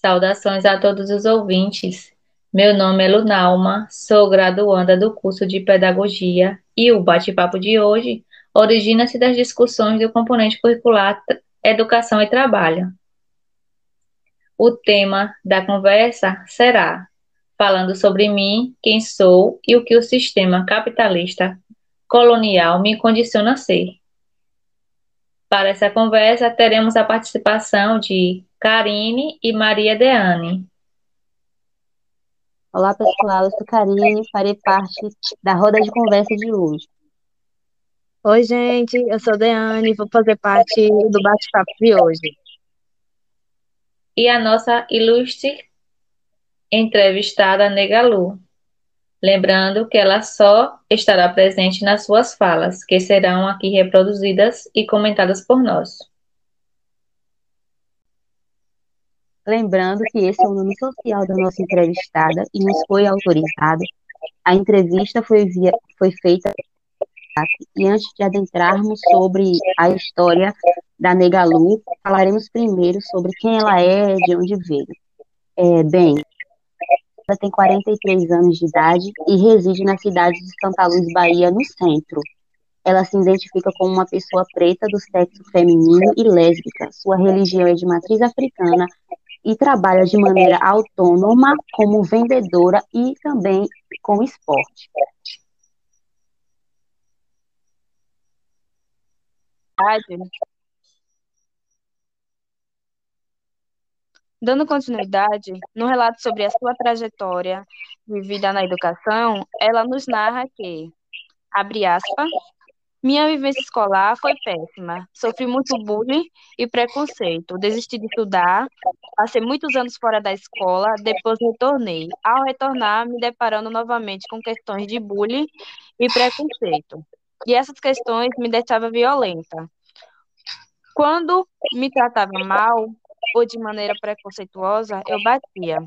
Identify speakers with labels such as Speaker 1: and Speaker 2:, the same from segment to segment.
Speaker 1: Saudações a todos os ouvintes. Meu nome é Lunalma, sou graduanda do curso de Pedagogia e o bate-papo de hoje origina-se das discussões do componente curricular Educação e Trabalho. O tema da conversa será falando sobre mim, quem sou e o que o sistema capitalista colonial me condiciona a ser. Para essa conversa, teremos a participação de Karine e Maria Deane.
Speaker 2: Olá, pessoal. Eu sou Karine e farei parte da roda de conversa de hoje.
Speaker 3: Oi, gente. Eu sou Deane e vou fazer parte do bate-papo de hoje.
Speaker 1: E a nossa ilustre entrevistada, Negalu. Lembrando que ela só estará presente nas suas falas, que serão aqui reproduzidas e comentadas por nós.
Speaker 2: Lembrando que esse é o nome social da nossa entrevistada e nos foi autorizado. A entrevista foi, via, foi feita e antes de adentrarmos sobre a história da Negalu, falaremos primeiro sobre quem ela é, de onde veio. É, bem, ela tem 43 anos de idade e reside na cidade de Santa Luz, Bahia, no centro. Ela se identifica como uma pessoa preta do sexo feminino e lésbica. Sua religião é de matriz africana e trabalha de maneira autônoma como vendedora e também com esporte.
Speaker 3: Dando continuidade, no relato sobre a sua trajetória de vida na educação, ela nos narra que, abre aspas, minha vivência escolar foi péssima. Sofri muito bullying e preconceito. Desisti de estudar, passei muitos anos fora da escola, depois retornei. Ao retornar, me deparando novamente com questões de bullying e preconceito. E essas questões me deixavam violenta. Quando me tratava mal, ou de maneira preconceituosa, eu batia.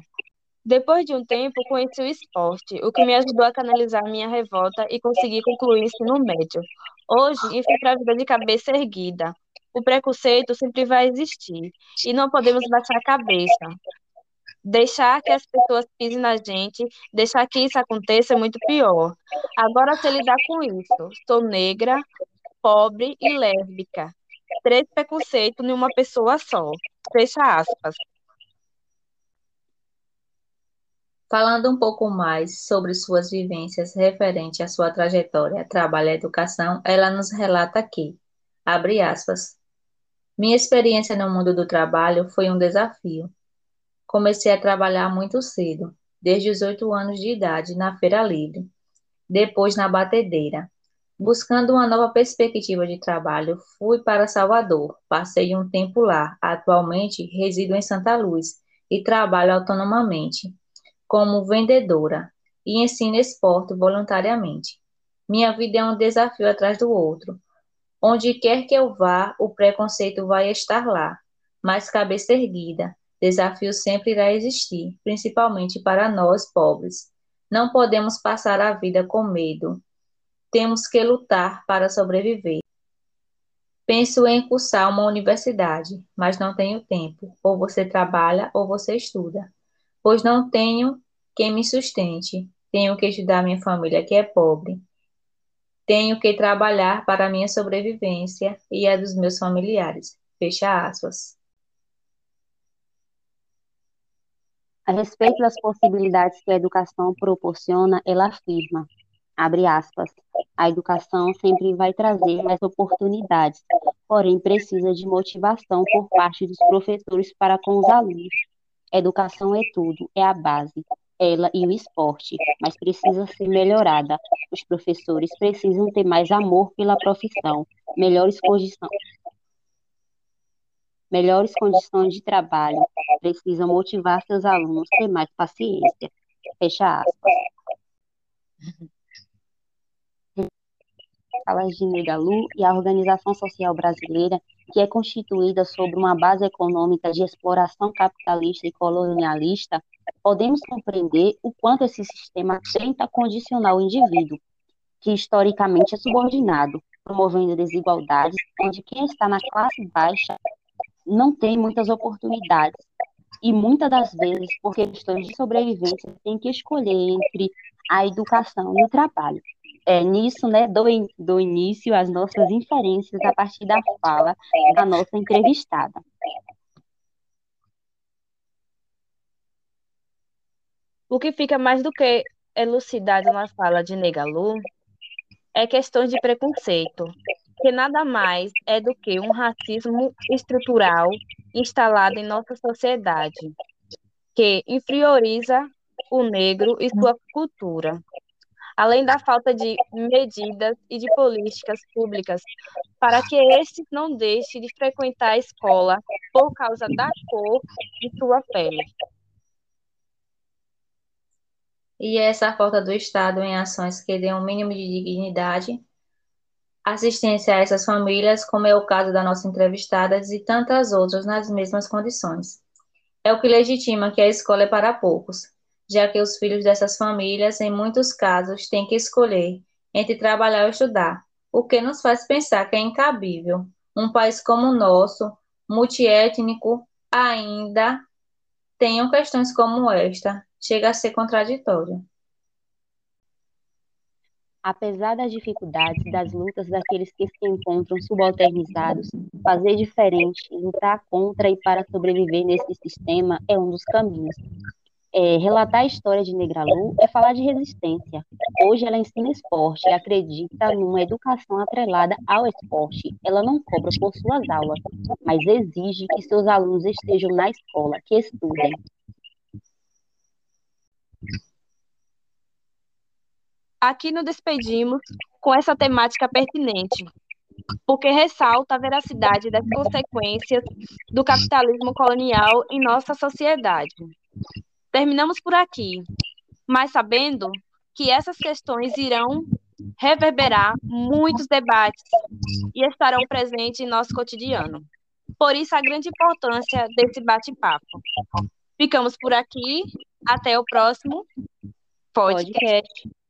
Speaker 3: Depois de um tempo, conheci o esporte, o que me ajudou a canalizar minha revolta e conseguir concluir o ensino médio. Hoje, enfrento a vida de cabeça erguida. O preconceito sempre vai existir e não podemos baixar a cabeça. Deixar que as pessoas pisem na gente, deixar que isso aconteça é muito pior. Agora sei lidar com isso. Sou negra, pobre e lésbica. Três preconceitos em uma pessoa só. Fecha aspas.
Speaker 1: Falando um pouco mais sobre suas vivências referente à sua trajetória, trabalho e educação, ela nos relata aqui, abre aspas, minha experiência no mundo do trabalho foi um desafio. Comecei a trabalhar muito cedo, desde os oito anos de idade, na feira livre, depois na batedeira, Buscando uma nova perspectiva de trabalho, fui para Salvador. Passei um tempo lá. Atualmente resido em Santa Luz e trabalho autonomamente como vendedora e ensino esporte voluntariamente. Minha vida é um desafio atrás do outro. Onde quer que eu vá, o preconceito vai estar lá, mas cabeça erguida. Desafio sempre irá existir, principalmente para nós pobres. Não podemos passar a vida com medo, temos que lutar para sobreviver. Penso em cursar uma universidade, mas não tenho tempo. Ou você trabalha ou você estuda. Pois não tenho quem me sustente. Tenho que ajudar minha família que é pobre. Tenho que trabalhar para a minha sobrevivência e a dos meus familiares. Fecha aspas.
Speaker 2: A respeito das possibilidades que a educação proporciona, ela afirma: abre aspas, a educação sempre vai trazer mais oportunidades, porém precisa de motivação por parte dos professores para com os alunos. Educação é tudo, é a base, ela e o esporte, mas precisa ser melhorada. Os professores precisam ter mais amor pela profissão, melhores condições, melhores condições de trabalho, precisam motivar seus alunos, ter mais paciência. Fecha aspas a de Galu e a Organização Social Brasileira, que é constituída sobre uma base econômica de exploração capitalista e colonialista, podemos compreender o quanto esse sistema tenta condicionar o indivíduo, que historicamente é subordinado, promovendo desigualdades, onde quem está na classe baixa não tem muitas oportunidades e muitas das vezes, por questões de sobrevivência, tem que escolher entre a educação e o trabalho. É, nisso, né, dou, dou início às nossas inferências a partir da fala da nossa entrevistada.
Speaker 3: O que fica mais do que elucidado na fala de Negalu é questões de preconceito, que nada mais é do que um racismo estrutural instalado em nossa sociedade, que inferioriza o negro e sua cultura, além da falta de medidas e de políticas públicas para que este não deixe de frequentar a escola por causa da cor de sua pele.
Speaker 1: E essa falta do Estado em ações que dêem um mínimo de dignidade, assistência a essas famílias, como é o caso da nossa entrevistada e tantas outras nas mesmas condições. É o que legitima que a escola é para poucos, já que os filhos dessas famílias, em muitos casos, têm que escolher entre trabalhar ou estudar, o que nos faz pensar que é incabível um país como o nosso, multiétnico, ainda tenham questões como esta, chega a ser contraditório.
Speaker 2: Apesar das dificuldades, das lutas daqueles que se encontram subalternizados, fazer diferente, lutar contra e para sobreviver nesse sistema é um dos caminhos. É, relatar a história de Negralu é falar de resistência. Hoje ela ensina esporte e acredita numa educação atrelada ao esporte. Ela não cobra por suas aulas, mas exige que seus alunos estejam na escola, que estudem.
Speaker 3: Aqui nos despedimos com essa temática pertinente, porque ressalta a veracidade das consequências do capitalismo colonial em nossa sociedade. Terminamos por aqui, mas sabendo que essas questões irão reverberar muitos debates e estarão presentes em nosso cotidiano. Por isso, a grande importância desse bate-papo. Ficamos por aqui. Até o próximo podcast. podcast.